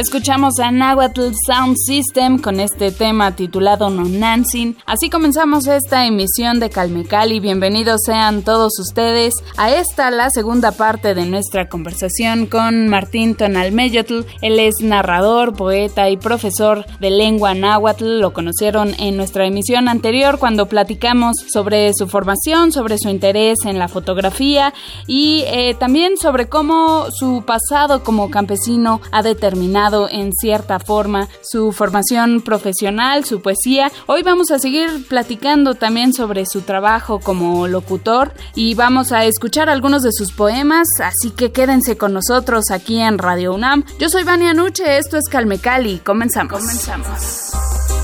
Escuchamos a Nahuatl Sound System con este tema titulado No Nancing. Así comenzamos esta emisión de Calmecali. Bienvenidos sean todos ustedes a esta, la segunda parte de nuestra conversación con Martín Tonalmeyotl. Él es narrador, poeta y profesor de lengua náhuatl. Lo conocieron en nuestra emisión anterior cuando platicamos sobre su formación, sobre su interés en la fotografía y eh, también sobre cómo su pasado como campesino ha determinado en cierta forma su formación profesional, su poesía. Hoy vamos a seguir platicando también sobre su trabajo como locutor y vamos a escuchar algunos de sus poemas, así que quédense con nosotros aquí en Radio UNAM. Yo soy Vania Nuche, esto es Calmecali, comenzamos. Comenzamos.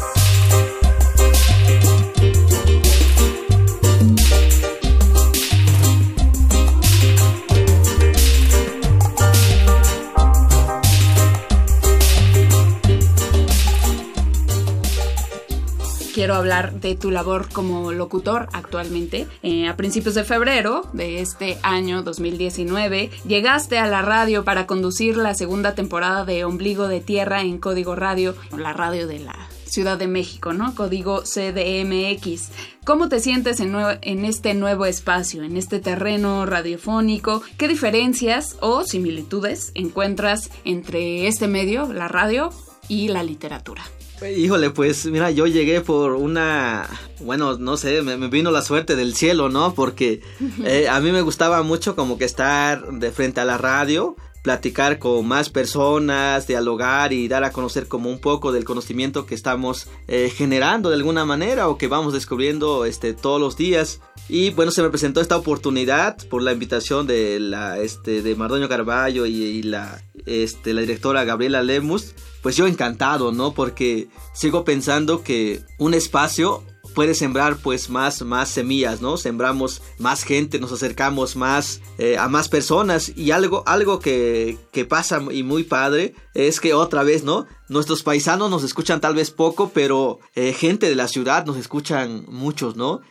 Hablar de tu labor como locutor actualmente. Eh, a principios de febrero de este año 2019, llegaste a la radio para conducir la segunda temporada de Ombligo de Tierra en Código Radio, la radio de la Ciudad de México, ¿no? Código CDMX. ¿Cómo te sientes en, en, este nuevo espacio, en este terreno radiofónico? ¿Qué diferencias o similitudes encuentras entre este medio, la radio, y la literatura? Híjole, pues mira, yo llegué por una, bueno, no sé, me, vino la suerte del cielo, ¿no? Porque eh, a mí me gustaba mucho como que estar de frente a la radio, platicar con más personas, dialogar y dar a conocer como un poco del conocimiento que estamos eh, generando de alguna manera o que vamos descubriendo este, todos los días. Y bueno, se me presentó esta oportunidad por la invitación de la este de Mardoño Carballo y, la este la directora Gabriela Lemus. Pues yo encantado, ¿no? Porque sigo pensando que un espacio puede sembrar pues más, más semillas, ¿no? Sembramos más gente, nos acercamos más eh, a más personas y algo, algo que, que, pasa y muy padre es que otra vez, ¿no? Nuestros paisanos nos escuchan tal vez poco, pero eh, gente de la ciudad nos escuchan muchos, ¿no?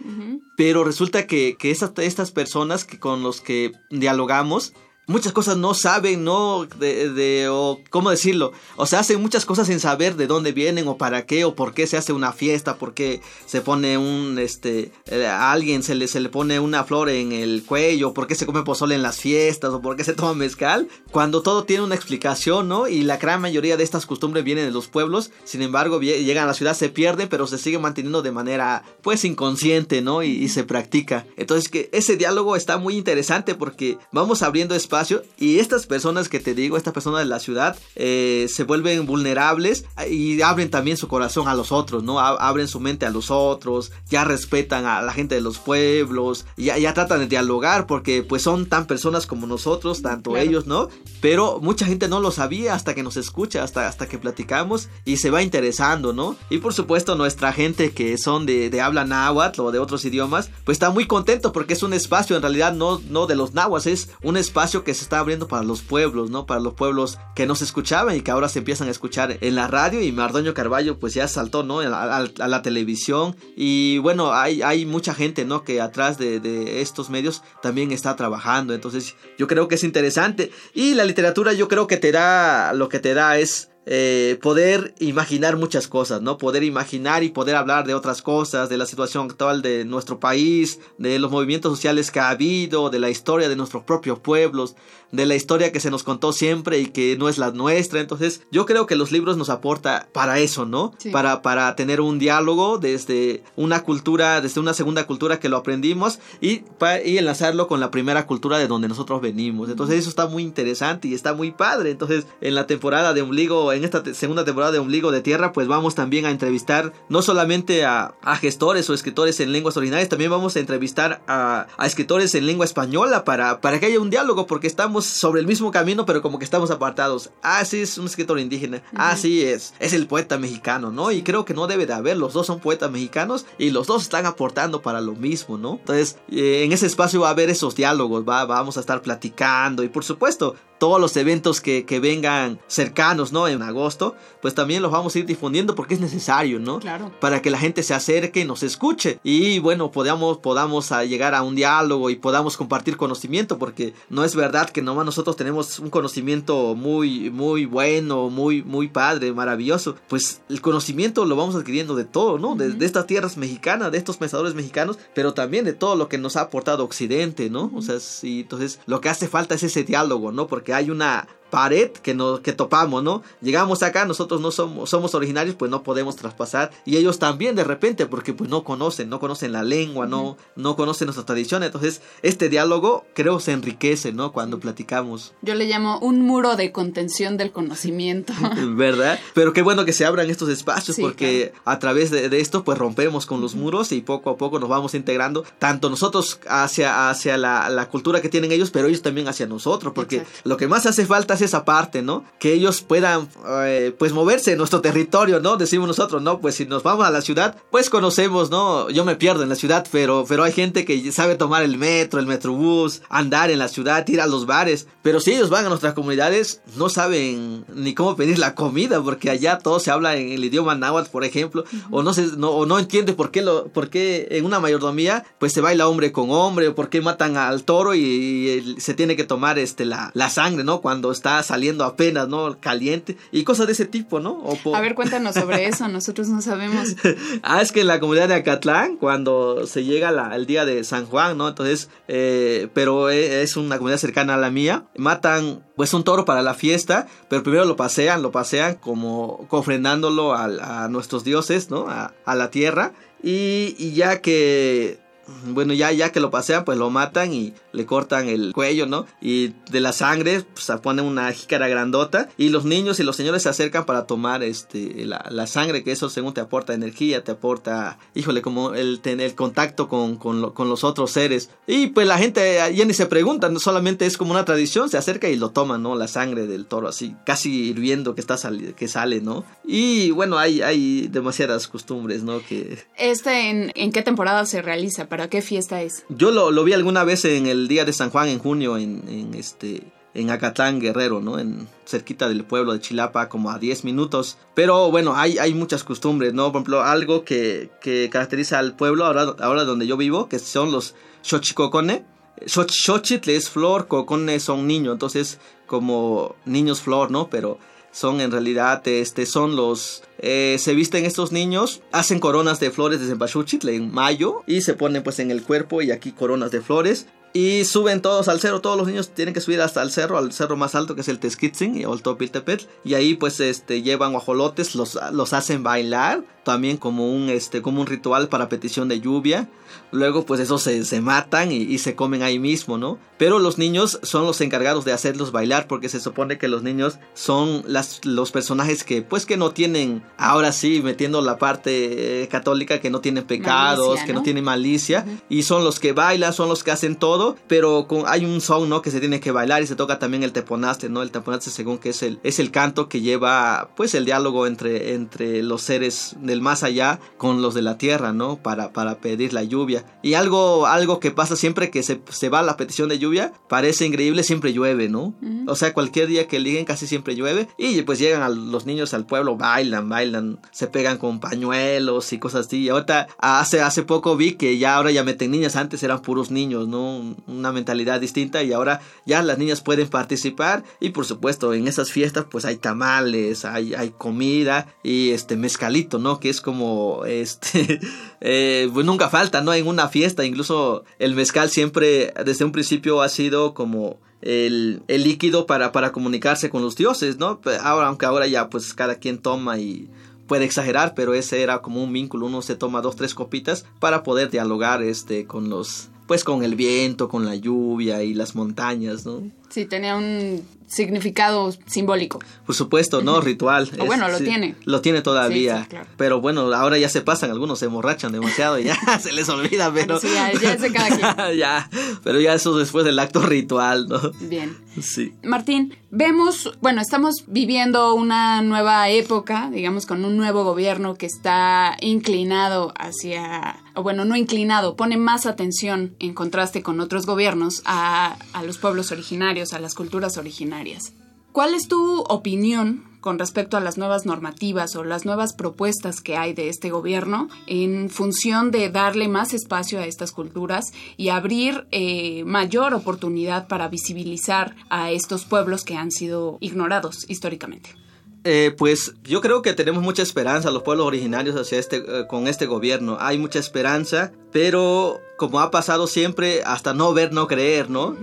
Pero resulta que, que estas personas que con los que dialogamos muchas cosas no saben, ¿no? De, de, o cómo decirlo. O se hacen muchas cosas sin saber de dónde vienen o para qué o por qué se hace una fiesta, por qué se pone un, este, eh, a alguien se le, se le pone una flor en el cuello, por qué se come pozole en las fiestas o por qué se toma mezcal. Cuando todo tiene una explicación, ¿no? Y la gran mayoría de estas costumbres vienen de los pueblos, sin embargo, llegan a la ciudad, se pierden, pero se sigue manteniendo de manera, pues, inconsciente, ¿no? Y, y se practica. Entonces, que ese diálogo está muy interesante porque vamos abriendo espacio espacio y estas personas que te digo, estas personas de la ciudad, eh, se vuelven vulnerables y abren también su corazón a los otros, ¿no? abren su mente a los otros, ya respetan a la gente de los pueblos, ya, ya tratan de dialogar porque pues son tan personas como nosotros, tanto ellos, ¿no? Pero mucha gente no lo sabía hasta que nos escucha, hasta, hasta que platicamos y se va interesando, ¿no? Y por supuesto nuestra gente que son de, de habla náhuatl o de otros idiomas, pues está muy contento porque es un espacio en realidad no, no de los náhuatl, es un espacio que se está abriendo para los pueblos, ¿no? Para los pueblos que no se escuchaban y que ahora se empiezan a escuchar en la radio y Mardoño Carballo pues ya saltó, ¿no? A, la televisión y bueno, hay, hay mucha gente, ¿no? Que atrás de, de estos medios también está trabajando, entonces yo creo que es interesante y la literatura yo creo que te da, lo que te da es eh, poder imaginar muchas cosas, ¿no? Poder imaginar y poder hablar de otras cosas, de la situación actual de nuestro país, de los movimientos sociales que ha habido, de la historia de nuestros propios pueblos, de la historia que se nos contó siempre y que no es la nuestra. Entonces, yo creo que los libros nos aporta para eso, ¿no? Para, para tener un diálogo desde una cultura, desde una segunda cultura que lo aprendimos y, y enlazarlo con la primera cultura de donde nosotros venimos. Entonces, eso está muy interesante y está muy padre. Entonces, en la temporada de Ombligo, en esta segunda temporada de Ombligo de Tierra, pues vamos también a entrevistar no solamente a, gestores o escritores en lenguas originales, también vamos a entrevistar a, a escritores en lengua española para, para que haya un diálogo, porque estamos sobre el mismo camino, pero como que estamos apartados. Ah, sí, es un escritor indígena. Ah, sí, es, es el poeta mexicano, ¿no? Y creo que no debe de haber, los dos son poetas mexicanos y los dos están aportando para lo mismo, ¿no? Entonces, eh, en ese espacio va a haber esos diálogos, va, vamos a estar platicando y por supuesto, todos los eventos que, que, vengan cercanos, ¿no? En agosto, pues también los vamos a ir difundiendo porque es necesario, ¿no? Claro. Para que la gente se acerque y nos escuche. Y bueno, podamos, podamos llegar a un diálogo y podamos compartir conocimiento, porque no es verdad que nomás nosotros tenemos un conocimiento muy, muy bueno, muy, muy padre, maravilloso. Pues el conocimiento lo vamos adquiriendo de todo, ¿no? de, de, estas tierras mexicanas, de estos pensadores mexicanos, pero también de todo lo que nos ha aportado Occidente, ¿no? O sea, sí, entonces lo que hace falta es ese diálogo, ¿no? Porque que hay una pared que, nos, que topamos, ¿no? Llegamos acá, nosotros no somos, somos originarios, pues no podemos traspasar. Y ellos también de repente, porque pues no conocen, no conocen la lengua, no, no conocen nuestra tradición. Entonces, este diálogo creo se enriquece, ¿no? Cuando platicamos. Yo le llamo un muro de contención del conocimiento. ¿Verdad? Pero qué bueno que se abran estos espacios, porque a través de, esto, pues rompemos con los muros y poco a poco nos vamos integrando, tanto nosotros hacia, hacia la, la cultura que tienen ellos, pero ellos también hacia nosotros, porque lo que más hace falta es esa parte, ¿no? Que ellos puedan, eh, pues, moverse en nuestro territorio, ¿no? Decimos nosotros, ¿no? Pues si nos vamos a la ciudad, pues conocemos, ¿no? Yo me pierdo en la ciudad, pero, pero hay gente que sabe tomar el metro, el metrobús, andar en la ciudad, ir a los bares. Pero si ellos van a nuestras comunidades, no saben ni cómo pedir la comida, porque allá todo se habla en el idioma náhuatl, por ejemplo, o no se, no, o no entiende por qué lo, por qué en una mayordomía, pues se baila hombre con hombre, o por qué matan al toro y, se tiene que tomar este la, la sangre, ¿no? Cuando está saliendo apenas, ¿no? Caliente y cosas de ese tipo, ¿no? A ver, cuéntanos sobre eso, nosotros no sabemos. ah, es que en la comunidad de Acatlán, cuando se llega el día de San Juan, ¿no? Entonces, eh, pero e, es una comunidad cercana a la mía, matan pues un toro para la fiesta, pero primero lo pasean, lo pasean como ofrendándolo a, nuestros dioses, ¿no? A, la tierra. Y, y ya que bueno, ya, ya que lo pasean, pues lo matan y le cortan el cuello, ¿no? Y de la sangre, pues se pone una jícara grandota y los niños y los señores se acercan para tomar este, la, sangre, que eso según te aporta energía, te aporta, híjole, como el tener contacto con, con, los otros seres. Y pues la gente ya ni se pregunta, no solamente es como una tradición, se acerca y lo toman, ¿no? La sangre del toro así, casi hirviendo que, está que sale, ¿no? Y bueno, hay, hay demasiadas costumbres, ¿no? Que... ¿Este en, en qué temporada se realiza? ¿Para qué fiesta es? Yo lo, lo vi alguna vez en el día de San Juan en junio en, en este en Acatlán Guerrero, ¿no? En cerquita del pueblo de Chilapa, como a 10 minutos. Pero bueno, hay, hay muchas costumbres, ¿no? Por ejemplo, algo que, que caracteriza al pueblo ahora, ahora donde yo vivo, que son los xochicocone. Xochitl es flor, cocone son niños, entonces como niños flor, ¿no? Pero son en realidad, este, son los, eh, se visten estos niños, hacen coronas de flores de Cempasúchitl en mayo y se ponen pues en el cuerpo y aquí coronas de flores y suben todos al cerro, todos los niños tienen que subir hasta el cerro, al cerro más alto que es el Teskitzin o el Topiltepetl. Y ahí pues este llevan guajolotes, los, los hacen bailar también como un este como un ritual para petición de lluvia. Luego pues esos se, se matan y, se comen ahí mismo no pero los niños son los encargados de hacerlos bailar porque se supone que los niños son las, los personajes que pues que no tienen ahora sí metiendo la parte eh, católica que no tienen pecados que no tienen malicia. Y son los que bailan son los que hacen todo pero con, hay un son no que se tiene que bailar y se toca también el teponaste no el teponaste según que es el es el canto que lleva pues el diálogo entre entre los seres de más allá con los de la tierra, ¿no? Para, para pedir la lluvia. Y algo, algo que pasa siempre que se, se va la petición de lluvia, parece increíble, siempre llueve, ¿no? O sea, cualquier día que liguen casi siempre llueve. Y pues llegan a los niños al pueblo, bailan, bailan, se pegan con pañuelos y cosas así. Y ahorita, hace, hace poco vi que ya ahora ya meten niñas, antes eran puros niños, ¿no? Una mentalidad distinta y ahora ya las niñas pueden participar. Y por supuesto, en esas fiestas pues hay tamales, hay, hay comida y este mezcalito, ¿no? Que es como, este, eh, pues nunca falta, ¿no? En una fiesta, incluso el mezcal siempre, desde un principio ha sido como el, el líquido para, para comunicarse con los dioses, ¿no? Ahora, aunque ahora ya pues cada quien toma y puede exagerar, pero ese era como un vínculo, uno se toma dos, tres copitas para poder dialogar este con los pues con el viento, con la lluvia y las montañas, ¿no? Sí, tenía un significado simbólico. Por supuesto, ¿no? Ritual. o bueno, lo tiene. Lo tiene todavía. Pero bueno, ahora ya se pasan, algunos se emborrachan demasiado y ya se les olvida, pero... Sí, ya, ya es cada quien. ya, pero ya eso después del acto ritual, ¿no? Bien. Sí. Martín, vemos, bueno, estamos viviendo una nueva época, digamos, con un nuevo gobierno que está inclinado hacia, bueno, no inclinado, pone más atención en contraste con otros gobiernos a los pueblos originarios, a las culturas originarias. ¿Cuál es tu opinión con respecto a las nuevas normativas o las nuevas propuestas que hay de este gobierno en función de darle más espacio a estas culturas y abrir eh, mayor oportunidad para visibilizar a estos pueblos que han sido ignorados históricamente. Eh, pues yo creo que tenemos mucha esperanza los pueblos originarios hacia este eh, con este gobierno. Hay mucha esperanza pero como ha pasado siempre hasta no ver no creer no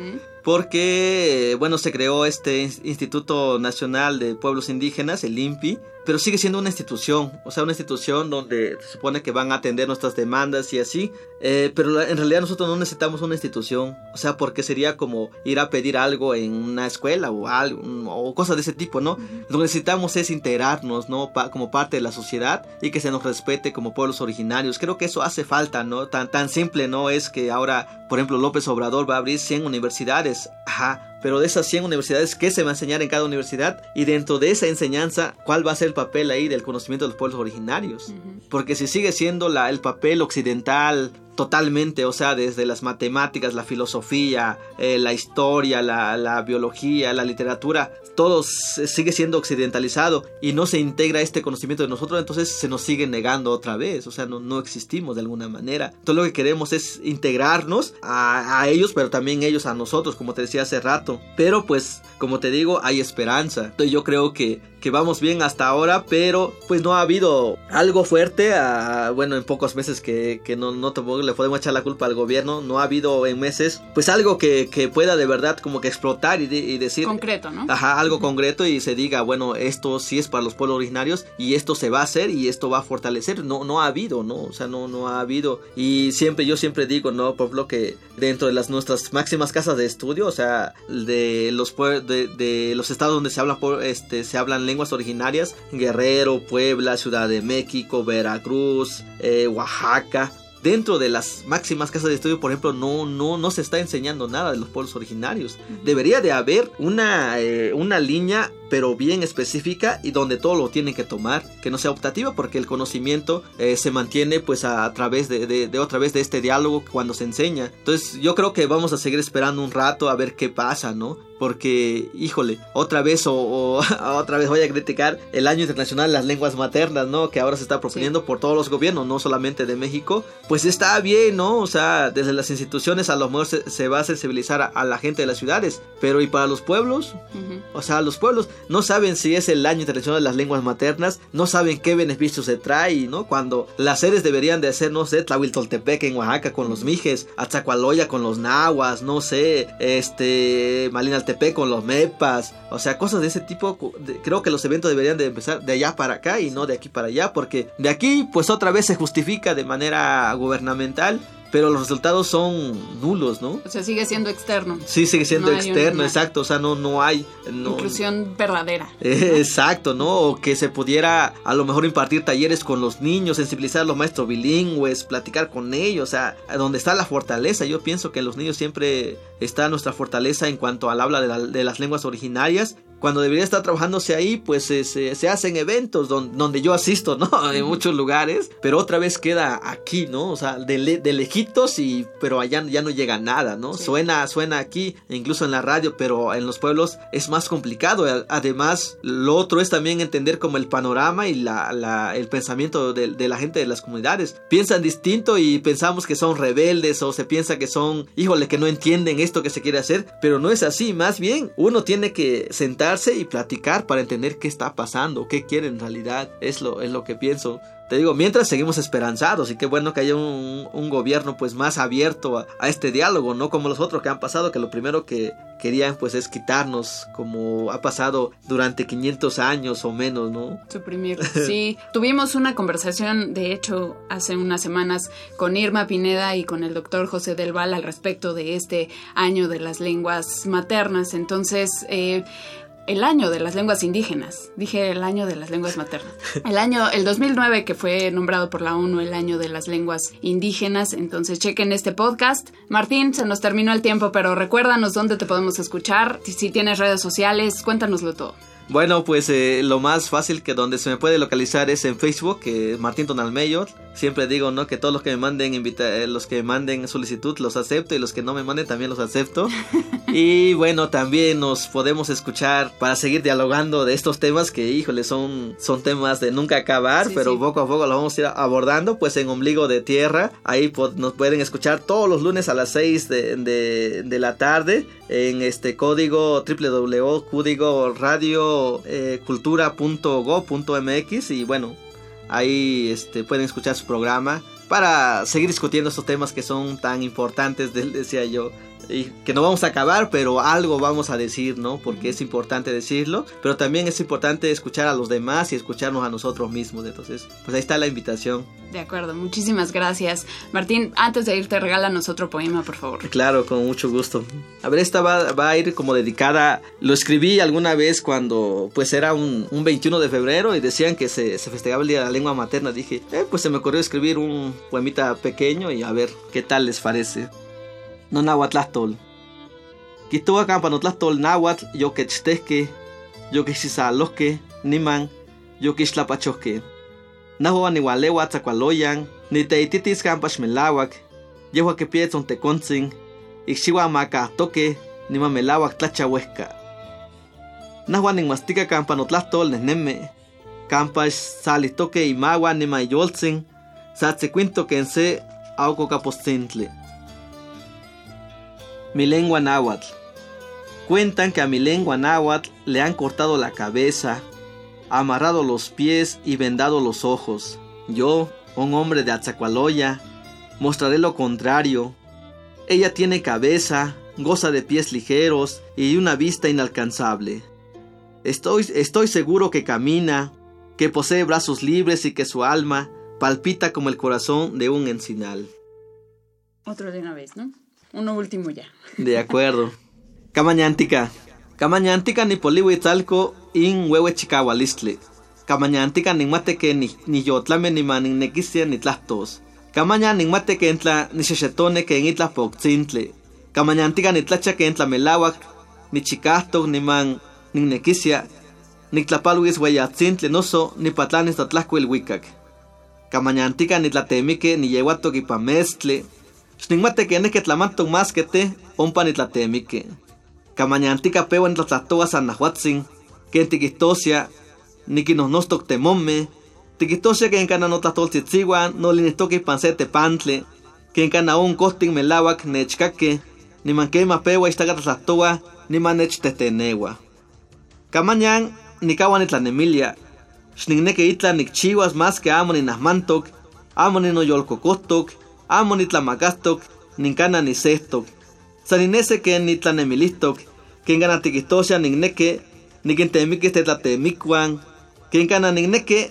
porque, bueno, se creó este Instituto Nacional de Pueblos Indígenas, el INPI, pero sigue siendo una institución, o sea, una institución donde se supone que van a atender nuestras demandas y así, eh, pero en realidad nosotros no necesitamos una institución, o sea, porque sería como ir a pedir algo en una escuela o algo, o cosas de ese tipo, ¿no? Lo que necesitamos es integrarnos, ¿no? como parte de la sociedad y que se nos respete como pueblos originarios. Creo que eso hace falta, ¿no? Tan, tan simple no es que ahora, por ejemplo, López Obrador va a abrir 100 universidades, ajá, pero de esas 100 universidades, ¿qué se va a enseñar en cada universidad? Y dentro de esa enseñanza, ¿cuál va a ser el papel ahí del conocimiento de los pueblos originarios? Porque si sigue siendo la, el papel occidental totalmente, o sea, desde las matemáticas, la filosofía, eh, la historia, la, la, biología, la literatura, todo sigue siendo occidentalizado y no se integra este conocimiento de nosotros, entonces se nos sigue negando otra vez, o sea, no, no existimos de alguna manera. Entonces lo que queremos es integrarnos a, a ellos, pero también ellos a nosotros, como te decía hace rato. Pero pues, como te digo, hay esperanza. Entonces yo creo que que vamos bien hasta ahora, pero pues no ha habido algo fuerte, a, bueno, en pocos meses que, que no, no tampoco le podemos echar la culpa al gobierno, no ha habido en meses, pues algo que, que pueda de verdad como que explotar y, y, decir... Concreto, ¿no? Ajá, algo concreto y se diga, bueno, esto sí es para los pueblos originarios y esto se va a hacer y esto va a fortalecer, no, no ha habido, ¿no? O sea, no, no ha habido. Y siempre, yo siempre digo, ¿no? Por lo que dentro de las nuestras máximas casas de estudio, o sea, de los, de, de los estados donde se habla, por, este, se hablan lenguas originarias, Guerrero, Puebla, Ciudad de México, Veracruz, eh, Oaxaca, dentro de las máximas casas de estudio, por ejemplo, no, no, no se está enseñando nada de los pueblos originarios. Debería de haber una, eh, una línea pero bien específica y donde todo lo tienen que tomar, que no sea optativa porque el conocimiento eh, se mantiene pues a, través de, de, otra vez de este diálogo cuando se enseña. Entonces yo creo que vamos a seguir esperando un rato a ver qué pasa, ¿no? Porque, híjole, otra vez o, otra vez voy a criticar el año internacional de las lenguas maternas, ¿no? Que ahora se está proponiendo por todos los gobiernos, no solamente de México. Pues está bien, ¿no? O sea, desde las instituciones a lo mejor se, va a sensibilizar a, la gente de las ciudades, pero ¿y para los pueblos? O sea, los pueblos, no saben si es el año internacional de las lenguas maternas, no saben qué beneficios se trae, ¿no? Cuando las sedes deberían de hacer, no sé, Tlahuiltoltepec en Oaxaca con los mijes, Atzacualoya con los nahuas, no sé, este, Malinaltepec con los mepas, o sea, cosas de ese tipo, creo que los eventos deberían de empezar de allá para acá y no de aquí para allá, porque de aquí pues otra vez se justifica de manera gubernamental pero los resultados son nulos, ¿no? O sea, sigue siendo externo. Sí, sigue siendo externo, exacto, o sea, no, no hay... Inclusión verdadera. exacto, ¿no? O que se pudiera a lo mejor impartir talleres con los niños, sensibilizar a los maestros bilingües, platicar con ellos, o sea, donde está la fortaleza, yo pienso que los niños siempre está nuestra fortaleza en cuanto al habla de, las lenguas originarias. Cuando debería estar trabajándose ahí, pues se, hacen eventos donde, yo asisto, ¿no? En muchos lugares, pero otra vez queda aquí, ¿no? O sea, de, de lejitos y, pero allá ya no llega nada, ¿no? Suena, suena aquí, incluso en la radio, pero en los pueblos es más complicado. Además, lo otro es también entender como el panorama y la, el pensamiento de, de la gente de las comunidades. Piensan distinto y pensamos que son rebeldes o se piensa que son, híjole, que no entienden esto que se quiere hacer, pero no es así, más bien uno tiene que sentarse y platicar para entender qué está pasando, qué quiere en realidad, es lo, es lo que pienso. Te digo, mientras seguimos esperanzados y qué bueno que haya un, gobierno pues más abierto a, este diálogo, no como los otros que han pasado, que lo primero que querían pues es quitarnos, como ha pasado durante 500 años o menos, ¿no? Suprimir. Sí, tuvimos una conversación, de hecho, hace unas semanas con Irma Pineda y con el doctor José Del Val al respecto de este año de las lenguas maternas. Entonces, eh, el año de las lenguas indígenas. Dije el año de las lenguas maternas. El año, el 2009 que fue nombrado por la ONU el año de las lenguas indígenas. Entonces chequen este podcast. Martín, se nos terminó el tiempo, pero recuérdanos dónde te podemos escuchar. Si tienes redes sociales, cuéntanoslo todo. Bueno, pues eh, lo más fácil que donde se me puede localizar es en Facebook, que Martín Tonalmeyo. Siempre digo, ¿no? Que todos los que me manden invita eh, los que me manden solicitud los acepto y los que no me manden también los acepto. y bueno, también nos podemos escuchar para seguir dialogando de estos temas que, híjole, son, son temas de nunca acabar, pero poco a poco los vamos a ir abordando, pues en Ombligo de Tierra. Ahí nos pueden escuchar todos los lunes a las 6 de, de, la tarde en este código www.código-cultura.go.mx y bueno, Ahí este, pueden escuchar su programa para seguir discutiendo estos temas que son tan importantes, decía yo y que no vamos a acabar, pero algo vamos a decir, ¿no? Porque es importante decirlo, pero también es importante escuchar a los demás y escucharnos a nosotros mismos. Entonces, pues ahí está la invitación. De acuerdo, muchísimas gracias. Martín, antes de irte, regálanos otro poema, por favor. Claro, con mucho gusto. A ver, esta va, va a ir como dedicada, lo escribí alguna vez cuando pues era un, un 21 de febrero y decían que se, se, festejaba el Día de la Lengua Materna. Dije, eh, pues se me ocurrió escribir un poemita pequeño y a ver qué tal les parece no nahuatlahtol. Kitoa campanotlastol nahuatl yoquechtehque, yoquexisaloque, niman, yoquixtlapachosque. Nahua niwalewa tzacualoyan, niteititis campax melawak, yehua que piezon tecontzin, ixchiwa macahtoque, nima melawak tlachahuesca. Nahua ninmastica campanotlastol nehneme, campax salitoque imawa nima yoltzin, satsequinto kense auco capostintle. Mi lengua náhuatl. Cuentan que a mi lengua náhuatl le han cortado la cabeza, amarrado los pies y vendado los ojos. Yo, un hombre de Atzacualoya, mostraré lo contrario. Ella tiene cabeza, goza de pies ligeros y una vista inalcanzable. Estoy, estoy seguro que camina, que posee brazos libres y que su alma palpita como el corazón de un encinal. Otro de una vez, ¿no? Uno último ya. De acuerdo. Camañántica. Camañántica ni polihuitzalco in huehue chicahualistle. Camañántica ni mate que ni, ni yotlame ni man ni nequisia ni tlahtos. Camaña ni mate que entla ni xexetone que en itla poxintle. Camañántica ni tlacha que entla melawak ni chicastok ni man ni nequisia ni tlapalhuis hueyatzintle noso ni patlanes tatlahco el huicac. Camañántica ni tlatemique ni yehuatok ipamestle Xningmate que neke tlamantok más que te, ompa nitlatemike. Kamañantika pewa nitlatlatoa san nahuatzin, ken tikihtosia, nikinosnostok temomme, tikihtosia ken kana notlahtoltzitziwan, nolinistoki panse tepantle, ken kana on kohtin melawak nechkake, niman kema pewa ixtaka tlatlatoa, niman nechtetenewa. Kamañan nikawan itlanemilia. Xnigneke itla nikchiwas más que amo ninahmantok, amo ninoyolkokotok, amo nitlamakastok, ninkana nisehtok. Saninese que nitlanemilihtok, ken gana tikistosha nigneke, nikintemikis tetlatemikwan, ken gana nigneke,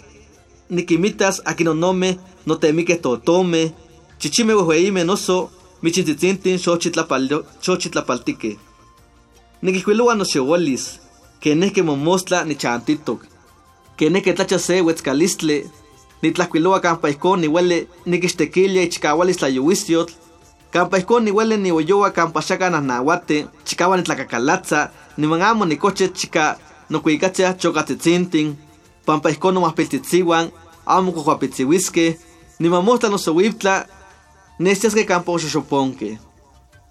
nikimitas akinonome, no temikes totome, chichime wehueime noso, michintzitzintin xochitlapaltique. Nikihkuiloa no xewolis, que nehke momostla ni chantitok. Que nehke tlacha se wetzkalistle, ni tlahkuiloa campa ihkon ni huele nikixtequilia ichikawalis tlayuisiotl, campa ihkon ni huele ni oyoa campa xaka nahuate, chikawa ni tlakakalatza, ni mangamo ni coche chika no kuikatzia chokatzitzintin, pampa ihkon no amo kuhuapitziwiske, ni mamostla no sowiptla, nestiaske campa oxoxoponke.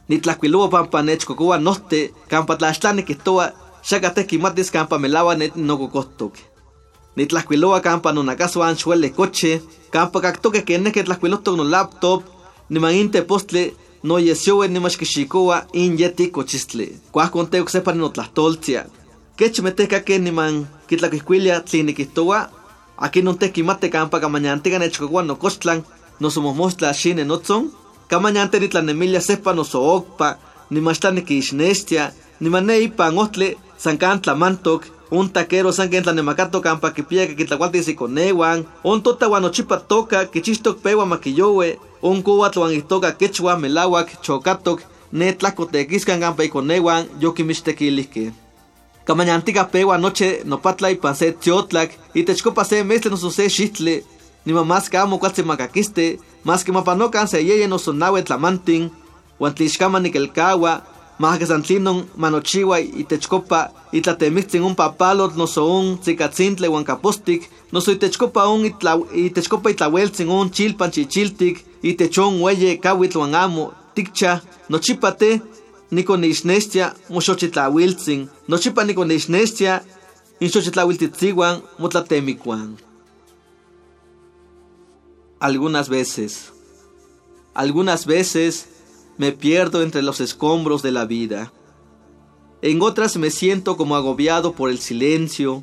Ni tlahkuiloa pampa nechkokoa nohte, campa tlaxtlani kihtoa xakateh kimatis campa melawa net nokokostok. Nitlahkuiloa campa nonakasuan xuele coche, campa kaktoke keneke tlahkuilostok no laptop, niman inte postle no yesiowe nimachkixikoa in yeti cochistle. Kuahkon teok sepa notlahtoltia. Kech meteca que niman kitlakihkuilia tlinikihtoa, aquí non te kimate campa kamañantiga nechkokoa no kostlan, no somos mostla shine notzon, kamañante nitlanemilia sepa no sookpa, nimachtani kiixnestia, nimane ipan otle sankan tlamantok, un taquero sanken tlanemacato campa kipia que kitlacualtis ikonewan, un totawan ochipa toka kichistok pewa makiyowe, un cuatl itoka quechua melawak chokatok, ne tlacotequiscan campa ikonewan yokimixtequilihke. Kamañantica pewa noche nopatla ipan se tiotlak, y techcopa se mestle no se xitle, ni mamás que amo cuatse macaquiste, más que mapanocan se yeye no sonawe tlamantin, huantlixcama nikelkawa, mahakasantlinon manochiwa itechkopa itlatemiktzin un papalot noso un tzikatzintle huan kapostik noso itechkopa un itla, itechkopa itlaueltzin un chilpan chichiltik itechon ueye kawitl huan amo tikcha nochipa te nikonixnestia moxochitlauiltzin nochipa nikonixnestia inxochitlauiltitziwan motlatemikuan algunas veces algunas veces me pierdo entre los escombros de la vida. En otras me siento como agobiado por el silencio.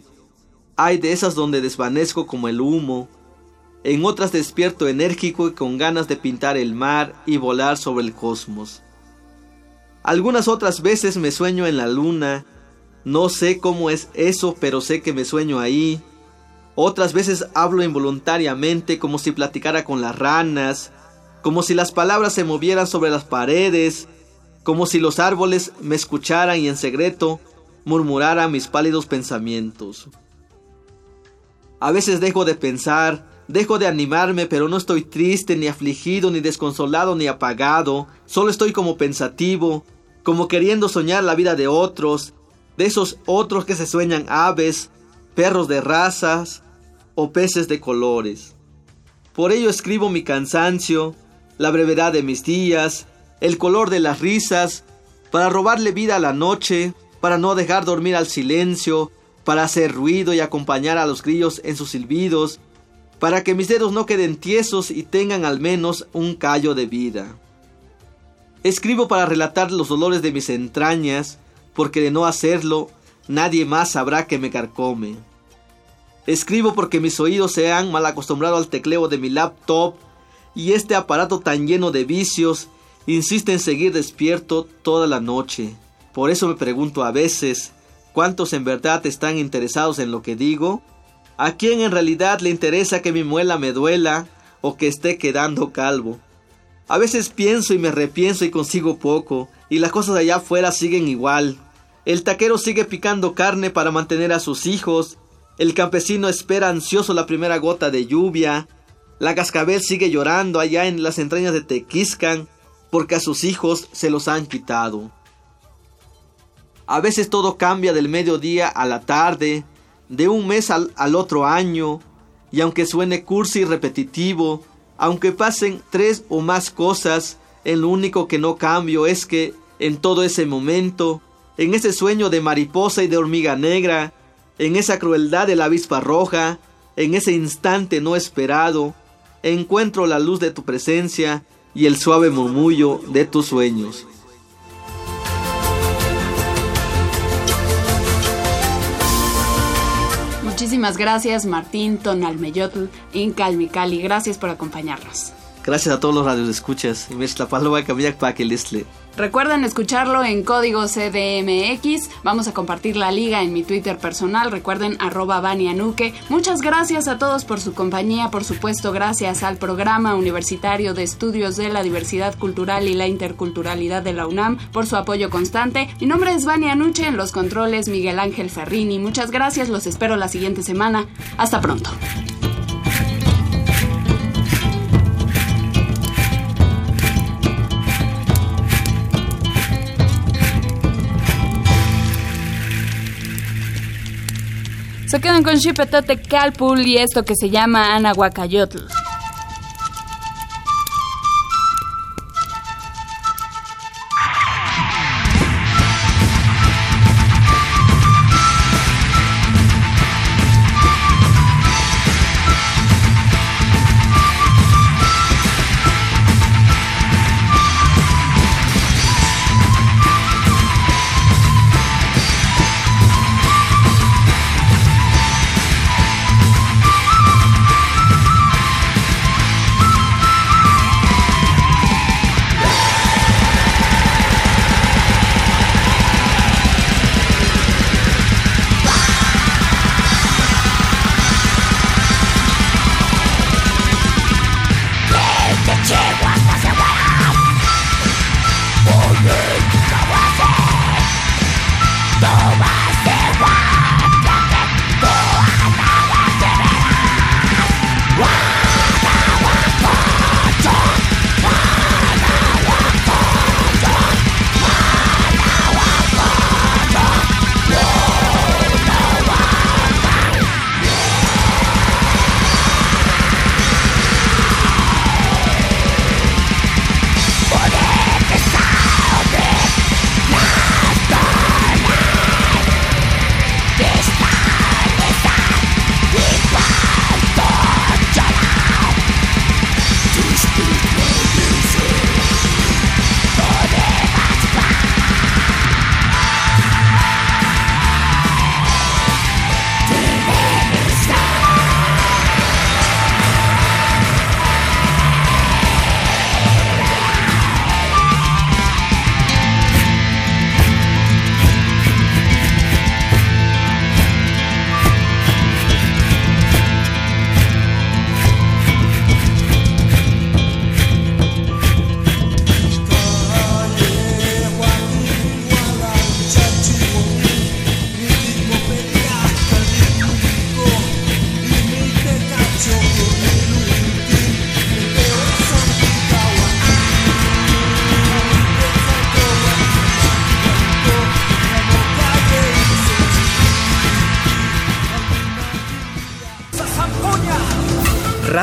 Hay de esas donde desvanezco como el humo. En otras despierto enérgico y con ganas de pintar el mar y volar sobre el cosmos. Algunas otras veces me sueño en la luna. No sé cómo es eso, pero sé que me sueño ahí. Otras veces hablo involuntariamente como si platicara con las ranas, como si las palabras se movieran sobre las paredes, como si los árboles me escucharan y en secreto murmuraran mis pálidos pensamientos. A veces dejo de pensar, dejo de animarme, pero no estoy triste, ni afligido, ni desconsolado, ni apagado, solo estoy como pensativo, como queriendo soñar la vida de otros, de esos otros que se sueñan aves, perros de razas o peces de colores. Por ello escribo mi cansancio, la brevedad de mis días, el color de las risas, para robarle vida a la noche, para no dejar dormir al silencio, para hacer ruido y acompañar a los grillos en sus silbidos, para que mis dedos no queden tiesos y tengan al menos un callo de vida. Escribo para relatar los dolores de mis entrañas, porque de no hacerlo, nadie más sabrá que me carcome. Escribo porque mis oídos se han mal acostumbrado al tecleo de mi laptop y este aparato tan lleno de vicios insiste en seguir despierto toda la noche. Por eso me pregunto a veces, ¿cuántos en verdad están interesados en lo que digo? ¿A quién en realidad le interesa que mi muela me duela o que esté quedando calvo? A veces pienso y me repienso y consigo poco, y las cosas allá afuera siguen igual. El taquero sigue picando carne para mantener a sus hijos, el campesino espera ansioso la primera gota de lluvia, la cascabel sigue llorando allá en las entrañas de Tequiscan porque a sus hijos se los han quitado. A veces todo cambia del mediodía a la tarde, de un mes al, otro año, y aunque suene cursi y repetitivo, aunque pasen tres o más cosas, el único que no cambio es que en todo ese momento, en ese sueño de mariposa y de hormiga negra, en esa crueldad de la avispa roja, en ese instante no esperado, encuentro la luz de tu presencia y el suave murmullo de tus sueños. Muchísimas gracias Martín Tonalmeyotl, Inca Cali. Gracias por acompañarnos. Gracias a todos los radios escuchas. Recuerden escucharlo en código CDMX. Vamos a compartir la liga en mi Twitter personal. Recuerden arroba Nuque. Muchas gracias a todos por su compañía. Por supuesto, gracias al Programa Universitario de Estudios de la Diversidad Cultural y la Interculturalidad de la UNAM por su apoyo constante. Mi nombre es Vania Nuche. En los controles Miguel Ángel Ferrini. Muchas gracias. Los espero la siguiente semana. Hasta pronto. Se quedan con Shipetote Calpul y esto que se llama Anahuacayotl.